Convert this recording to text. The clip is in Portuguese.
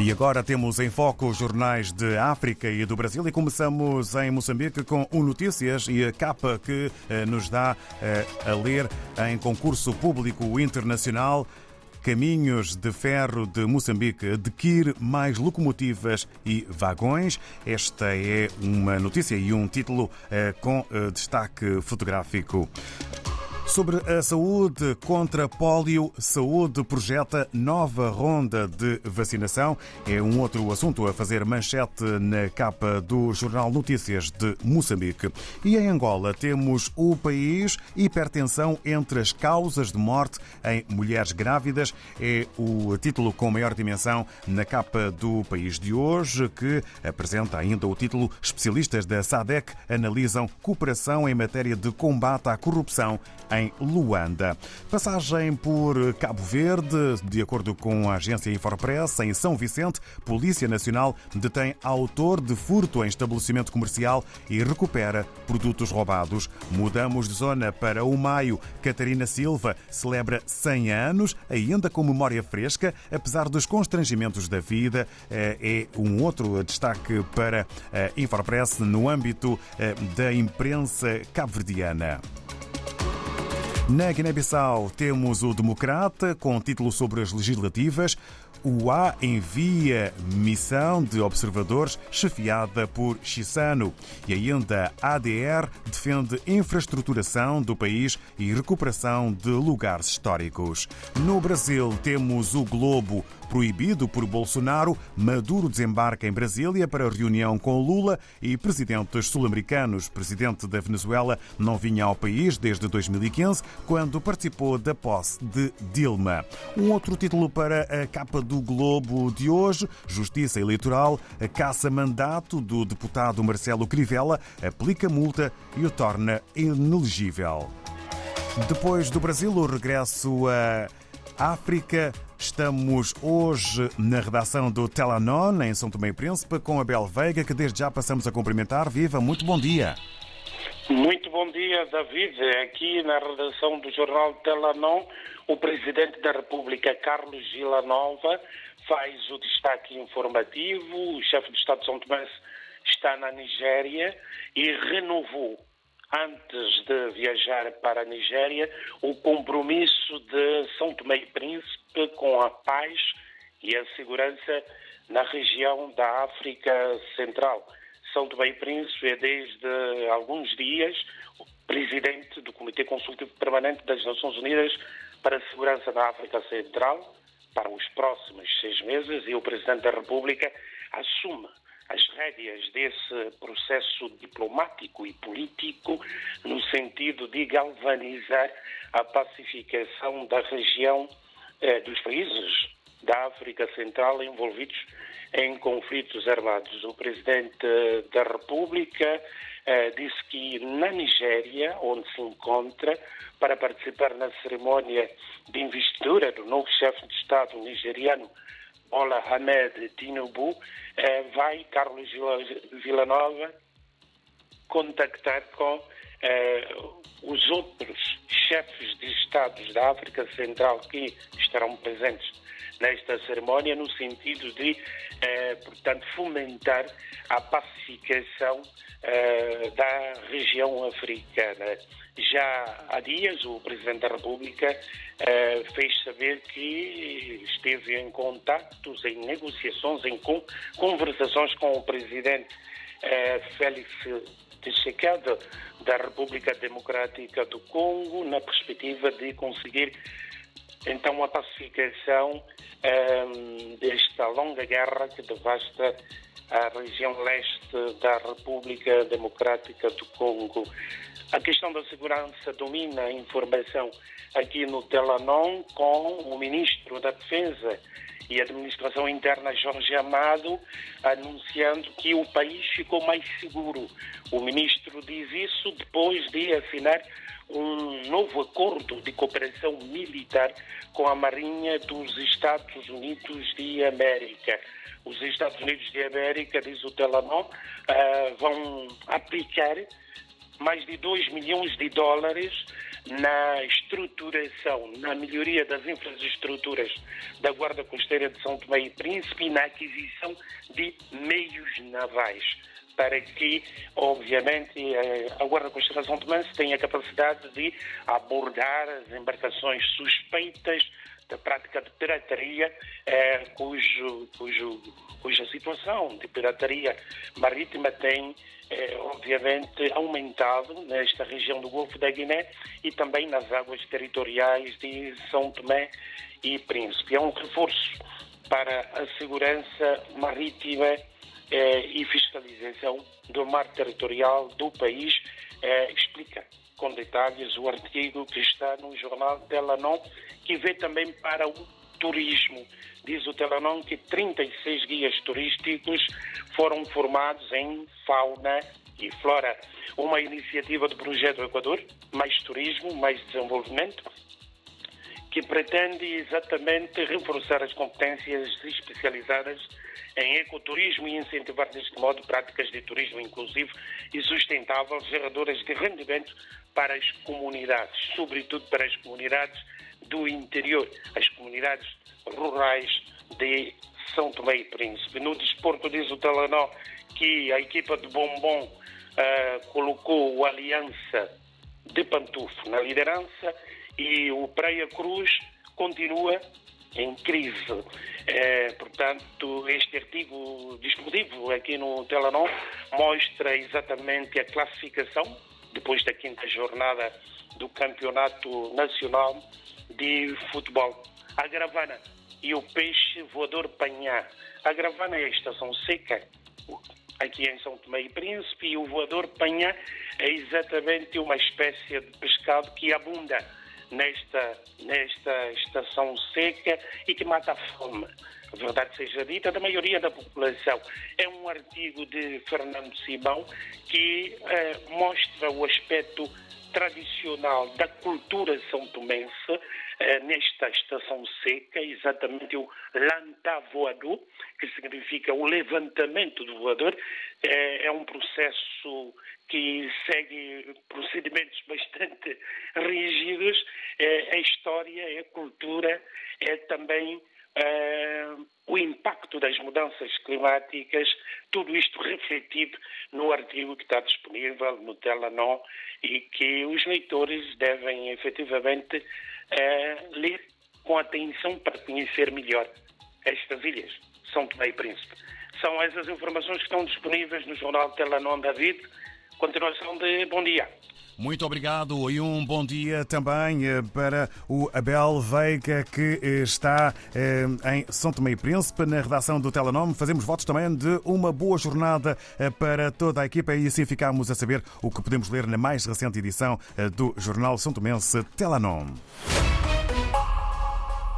E agora temos em foco os jornais de África e do Brasil e começamos em Moçambique com o Notícias e a capa que eh, nos dá eh, a ler em concurso público internacional. Caminhos de Ferro de Moçambique adquire mais locomotivas e vagões. Esta é uma notícia e um título eh, com destaque fotográfico. Sobre a saúde contra pólio, Saúde projeta nova ronda de vacinação. É um outro assunto a fazer manchete na capa do Jornal Notícias de Moçambique. E em Angola temos o país hipertensão entre as causas de morte em mulheres grávidas. É o título com maior dimensão na capa do país de hoje, que apresenta ainda o título Especialistas da SADEC analisam cooperação em matéria de combate à corrupção em em Luanda. Passagem por Cabo Verde, de acordo com a agência Infopress, em São Vicente, Polícia Nacional detém autor de furto em estabelecimento comercial e recupera produtos roubados. Mudamos de zona para o Maio. Catarina Silva celebra 100 anos, ainda com memória fresca, apesar dos constrangimentos da vida. Eh, é um outro destaque para a Infopress no âmbito eh, da imprensa cabo-verdiana. Na Guiné-Bissau temos o Democrata, com título sobre as legislativas. O A envia missão de observadores chefiada por Chissano. E ainda a ADR defende infraestruturação do país e recuperação de lugares históricos. No Brasil temos o Globo Proibido por Bolsonaro, Maduro desembarca em Brasília para reunião com Lula e presidentes sul-americanos. Presidente da Venezuela não vinha ao país desde 2015, quando participou da posse de Dilma. Um outro título para a capa do Globo de hoje: Justiça Eleitoral, a caça-mandato do deputado Marcelo Crivella aplica multa e o torna inelegível. Depois do Brasil, o regresso a África. Estamos hoje na redação do Telanon, em São Tomé e Príncipe, com a Bel Veiga, que desde já passamos a cumprimentar. Viva, muito bom dia. Muito bom dia, David. Aqui na redação do jornal Telanon, o Presidente da República, Carlos Villanova, faz o destaque informativo. O chefe de Estado de São Tomé está na Nigéria e renovou antes de viajar para a Nigéria, o compromisso de São Tomé e Príncipe com a paz e a segurança na região da África Central. São Tomé e Príncipe é desde alguns dias presidente do Comitê Consultivo Permanente das Nações Unidas para a Segurança da África Central para os próximos seis meses e o Presidente da República assume as rédeas desse processo diplomático e político no sentido de galvanizar a pacificação da região eh, dos países da África Central envolvidos em conflitos armados. O Presidente da República eh, disse que na Nigéria, onde se encontra, para participar na cerimónia de investidura do novo chefe de Estado nigeriano, Ola Hamed Tinubu, eh, vai Carlos Villanova contactar com eh, os outros chefes de Estados da África Central que estarão presentes nesta cerimónia, no sentido de, eh, portanto, fomentar a pacificação eh, da região africana. Já há dias, o Presidente da República eh, fez saber que esteve em contactos, em negociações, em conversações com o Presidente eh, Félix Tshisekedi da República Democrática do Congo, na perspectiva de conseguir então a pacificação um, desta longa guerra que devasta a região leste da República Democrática do Congo. A questão da segurança domina a informação aqui no Telanon com o ministro da Defesa e Administração Interna Jorge Amado anunciando que o país ficou mais seguro. O ministro diz isso depois de assinar um novo acordo de cooperação militar com a Marinha dos Estados Unidos de América. Os Estados Unidos de América, diz o Telamon, uh, vão aplicar mais de 2 milhões de dólares na estruturação, na melhoria das infraestruturas da Guarda Costeira de São Tomé e Príncipe e na aquisição de meios navais para que, obviamente, eh, a Guarda de São Tomé tenha a capacidade de abordar as embarcações suspeitas da prática de pirataria, eh, cujo, cujo, cuja situação de pirataria marítima tem, eh, obviamente, aumentado nesta região do Golfo da Guiné e também nas águas territoriais de São Tomé e Príncipe. É um reforço para a segurança marítima eh, e fiscalização do mar territorial do país, eh, explica com detalhes o artigo que está no jornal Telanon, que vê também para o turismo. Diz o Telanon que 36 guias turísticos foram formados em fauna e flora. Uma iniciativa do Projeto Equador, Mais Turismo, Mais Desenvolvimento, que pretende exatamente reforçar as competências especializadas em ecoturismo e incentivar deste modo práticas de turismo inclusivo e sustentável, geradoras de rendimento para as comunidades, sobretudo para as comunidades do interior, as comunidades rurais de São Tomé e Príncipe. No desporto diz o Telenó que a equipa de Bombom uh, colocou o Aliança de Pantufo na liderança e o Praia Cruz continua em crise. É, portanto, este artigo disponível aqui no Telanon mostra exatamente a classificação depois da quinta jornada do Campeonato Nacional de Futebol. A Gravana e o Peixe Voador Panhá. A Gravana é a estação seca, aqui em São Tomé e Príncipe, e o Voador Panhá é exatamente uma espécie de pescado que abunda nesta, nesta estação seca e que mata a fome. Verdade seja dita, da maioria da população. É um artigo de Fernando Simão que eh, mostra o aspecto tradicional da cultura são tomense eh, nesta estação seca, exatamente o lanta voador, que significa o levantamento do voador. Eh, é um processo que segue procedimentos bastante rígidos. É, a história, a cultura, é também é, o impacto das mudanças climáticas, tudo isto refletido no artigo que está disponível no Telanon e que os leitores devem efetivamente é, ler com atenção para conhecer melhor estas ilhas, São Tomé e Príncipe. São essas informações que estão disponíveis no jornal Telanon David Continuação de bom dia. Muito obrigado e um bom dia também eh, para o Abel Veiga, que eh, está eh, em São Tomé e Príncipe, na redação do Telenome. Fazemos votos também de uma boa jornada para toda a equipa e assim ficamos a saber o que podemos ler na mais recente edição do jornal São Tomense Telenome.